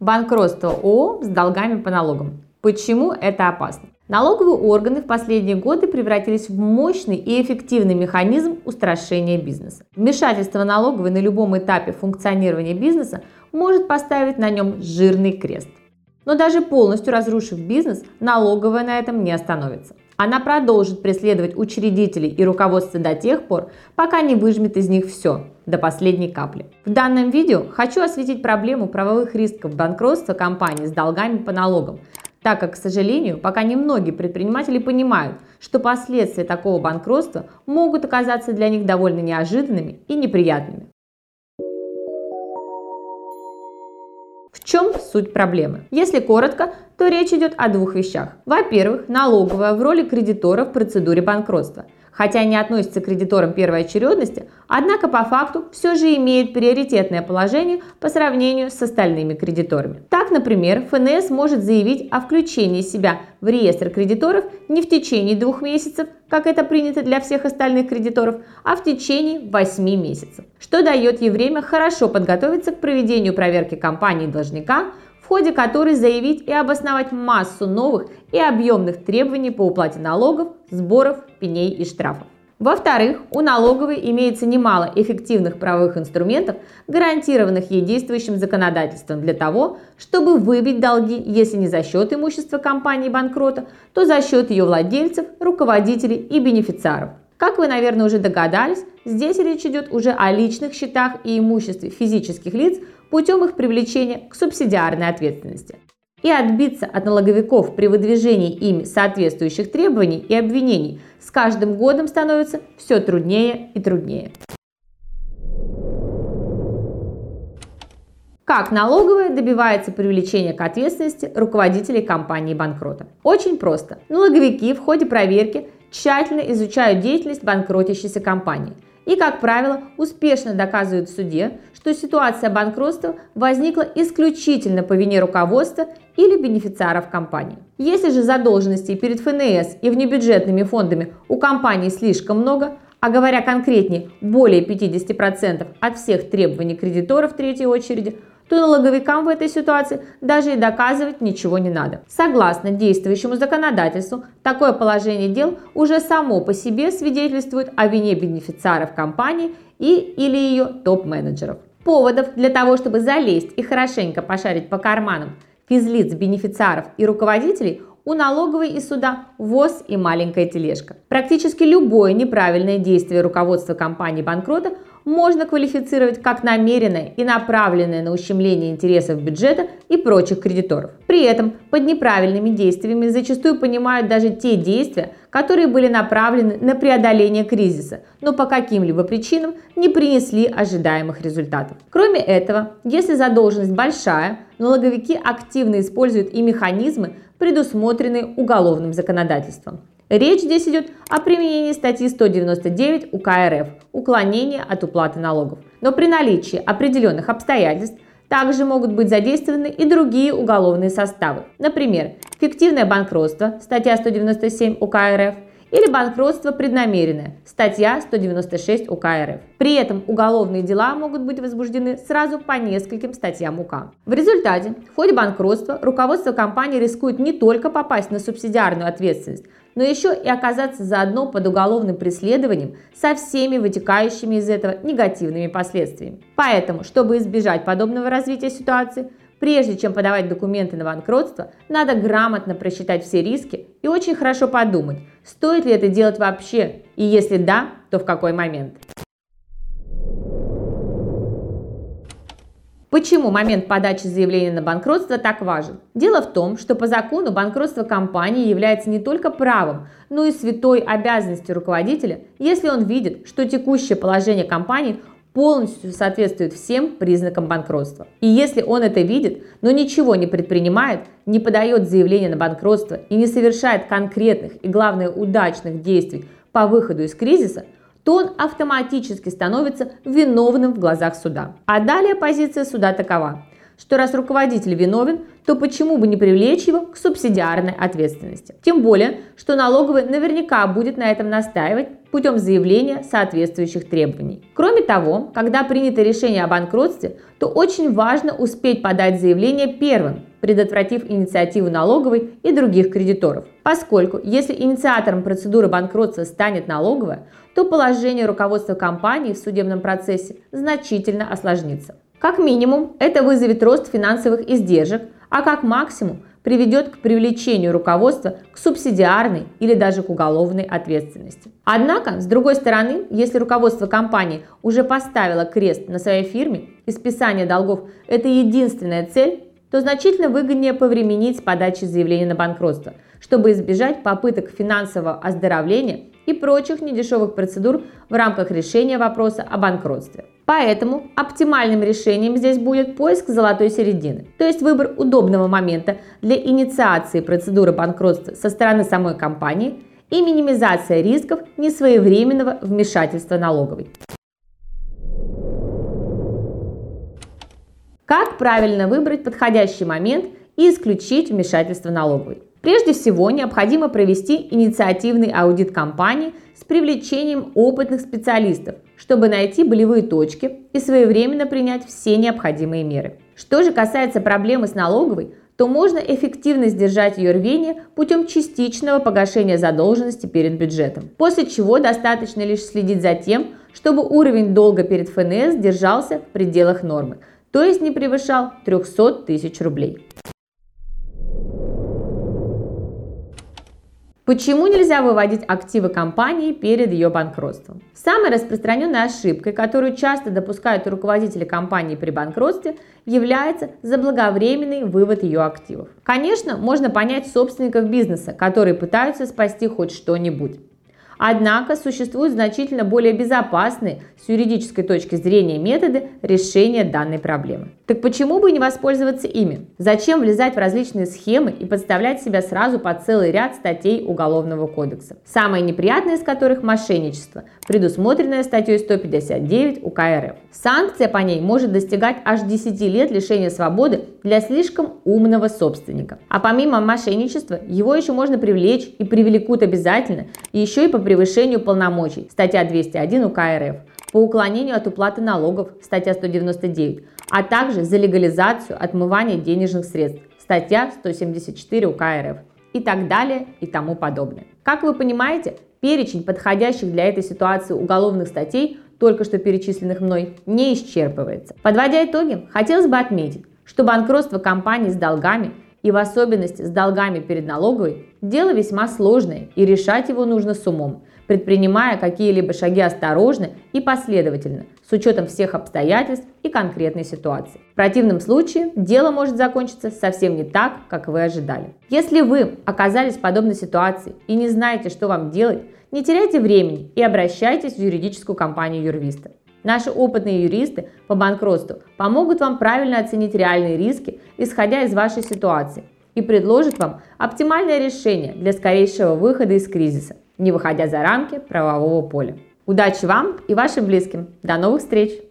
Банкротство ООО с долгами по налогам. Почему это опасно? Налоговые органы в последние годы превратились в мощный и эффективный механизм устрашения бизнеса. Вмешательство налоговой на любом этапе функционирования бизнеса может поставить на нем жирный крест. Но даже полностью разрушив бизнес, налоговая на этом не остановится. Она продолжит преследовать учредителей и руководство до тех пор, пока не выжмет из них все, до последней капли. В данном видео хочу осветить проблему правовых рисков банкротства компании с долгами по налогам, так как, к сожалению, пока немногие предприниматели понимают, что последствия такого банкротства могут оказаться для них довольно неожиданными и неприятными. Чем суть проблемы? Если коротко, то речь идет о двух вещах. Во-первых, налоговая в роли кредитора в процедуре банкротства – хотя не относится к кредиторам первой очередности, однако по факту все же имеет приоритетное положение по сравнению с остальными кредиторами. Так, например, ФНС может заявить о включении себя в реестр кредиторов не в течение двух месяцев, как это принято для всех остальных кредиторов, а в течение 8 месяцев, что дает ей время хорошо подготовиться к проведению проверки компании должника, в ходе которой заявить и обосновать массу новых и объемных требований по уплате налогов, сборов, пеней и штрафов. Во-вторых, у налоговой имеется немало эффективных правовых инструментов, гарантированных ей действующим законодательством для того, чтобы выбить долги, если не за счет имущества компании банкрота, то за счет ее владельцев, руководителей и бенефициаров. Как вы, наверное, уже догадались, здесь речь идет уже о личных счетах и имуществе физических лиц, путем их привлечения к субсидиарной ответственности. И отбиться от налоговиков при выдвижении ими соответствующих требований и обвинений с каждым годом становится все труднее и труднее. Как налоговая добивается привлечения к ответственности руководителей компании банкрота? Очень просто. Налоговики в ходе проверки тщательно изучают деятельность банкротящейся компании – и, как правило, успешно доказывают в суде, что ситуация банкротства возникла исключительно по вине руководства или бенефициаров компании. Если же задолженностей перед ФНС и внебюджетными фондами у компании слишком много, а говоря конкретнее, более 50% от всех требований кредиторов третьей очереди, то налоговикам в этой ситуации даже и доказывать ничего не надо. Согласно действующему законодательству, такое положение дел уже само по себе свидетельствует о вине бенефициаров компании и или ее топ-менеджеров. Поводов для того, чтобы залезть и хорошенько пошарить по карманам физлиц, бенефициаров и руководителей у налоговой и суда ВОЗ и маленькая тележка. Практически любое неправильное действие руководства компании банкрота можно квалифицировать как намеренное и направленное на ущемление интересов бюджета и прочих кредиторов. При этом под неправильными действиями зачастую понимают даже те действия, которые были направлены на преодоление кризиса, но по каким-либо причинам не принесли ожидаемых результатов. Кроме этого, если задолженность большая, налоговики активно используют и механизмы, предусмотренные уголовным законодательством. Речь здесь идет о применении статьи 199 УК РФ «Уклонение от уплаты налогов». Но при наличии определенных обстоятельств также могут быть задействованы и другие уголовные составы. Например, фиктивное банкротство, статья 197 УК РФ, или банкротство преднамеренное, статья 196 УК РФ. При этом уголовные дела могут быть возбуждены сразу по нескольким статьям УК. В результате, в ходе банкротства руководство компании рискует не только попасть на субсидиарную ответственность, но еще и оказаться заодно под уголовным преследованием со всеми вытекающими из этого негативными последствиями. Поэтому, чтобы избежать подобного развития ситуации, Прежде чем подавать документы на банкротство, надо грамотно просчитать все риски и очень хорошо подумать, стоит ли это делать вообще, и если да, то в какой момент. Почему момент подачи заявления на банкротство так важен? Дело в том, что по закону банкротство компании является не только правом, но и святой обязанностью руководителя, если он видит, что текущее положение компании полностью соответствует всем признакам банкротства. И если он это видит, но ничего не предпринимает, не подает заявление на банкротство и не совершает конкретных и, главное, удачных действий по выходу из кризиса – то он автоматически становится виновным в глазах суда. А далее позиция суда такова. Что раз руководитель виновен, то почему бы не привлечь его к субсидиарной ответственности? Тем более, что налоговый наверняка будет на этом настаивать путем заявления соответствующих требований. Кроме того, когда принято решение о банкротстве, то очень важно успеть подать заявление первым, предотвратив инициативу налоговой и других кредиторов. Поскольку, если инициатором процедуры банкротства станет налоговая, то положение руководства компании в судебном процессе значительно осложнится. Как минимум, это вызовет рост финансовых издержек, а как максимум приведет к привлечению руководства к субсидиарной или даже к уголовной ответственности. Однако, с другой стороны, если руководство компании уже поставило крест на своей фирме и списание долгов – это единственная цель, то значительно выгоднее повременить с подачей заявления на банкротство, чтобы избежать попыток финансового оздоровления и прочих недешевых процедур в рамках решения вопроса о банкротстве. Поэтому оптимальным решением здесь будет поиск золотой середины, то есть выбор удобного момента для инициации процедуры банкротства со стороны самой компании и минимизация рисков несвоевременного вмешательства налоговой. Как правильно выбрать подходящий момент и исключить вмешательство налоговой? Прежде всего, необходимо провести инициативный аудит компании с привлечением опытных специалистов, чтобы найти болевые точки и своевременно принять все необходимые меры. Что же касается проблемы с налоговой, то можно эффективно сдержать ее рвение путем частичного погашения задолженности перед бюджетом, после чего достаточно лишь следить за тем, чтобы уровень долга перед ФНС держался в пределах нормы, то есть не превышал 300 тысяч рублей. Почему нельзя выводить активы компании перед ее банкротством? Самой распространенной ошибкой, которую часто допускают руководители компании при банкротстве, является заблаговременный вывод ее активов. Конечно, можно понять собственников бизнеса, которые пытаются спасти хоть что-нибудь. Однако существуют значительно более безопасные с юридической точки зрения методы решения данной проблемы. Так почему бы не воспользоваться ими? Зачем влезать в различные схемы и подставлять себя сразу под целый ряд статей Уголовного кодекса? Самое неприятное из которых – мошенничество, предусмотренное статьей 159 УК РФ. Санкция по ней может достигать аж 10 лет лишения свободы для слишком умного собственника. А помимо мошенничества, его еще можно привлечь и привлекут обязательно, и еще и по превышению полномочий, статья 201 УК РФ, по уклонению от уплаты налогов, статья 199, а также за легализацию отмывания денежных средств, статья 174 УК РФ и так далее и тому подобное. Как вы понимаете, перечень подходящих для этой ситуации уголовных статей, только что перечисленных мной, не исчерпывается. Подводя итоги, хотелось бы отметить, что банкротство компаний с долгами – и в особенности с долгами перед налоговой, дело весьма сложное и решать его нужно с умом, предпринимая какие-либо шаги осторожно и последовательно, с учетом всех обстоятельств и конкретной ситуации. В противном случае дело может закончиться совсем не так, как вы ожидали. Если вы оказались в подобной ситуации и не знаете, что вам делать, не теряйте времени и обращайтесь в юридическую компанию юрвиста. Наши опытные юристы по банкротству помогут вам правильно оценить реальные риски, исходя из вашей ситуации, и предложат вам оптимальное решение для скорейшего выхода из кризиса, не выходя за рамки правового поля. Удачи вам и вашим близким. До новых встреч!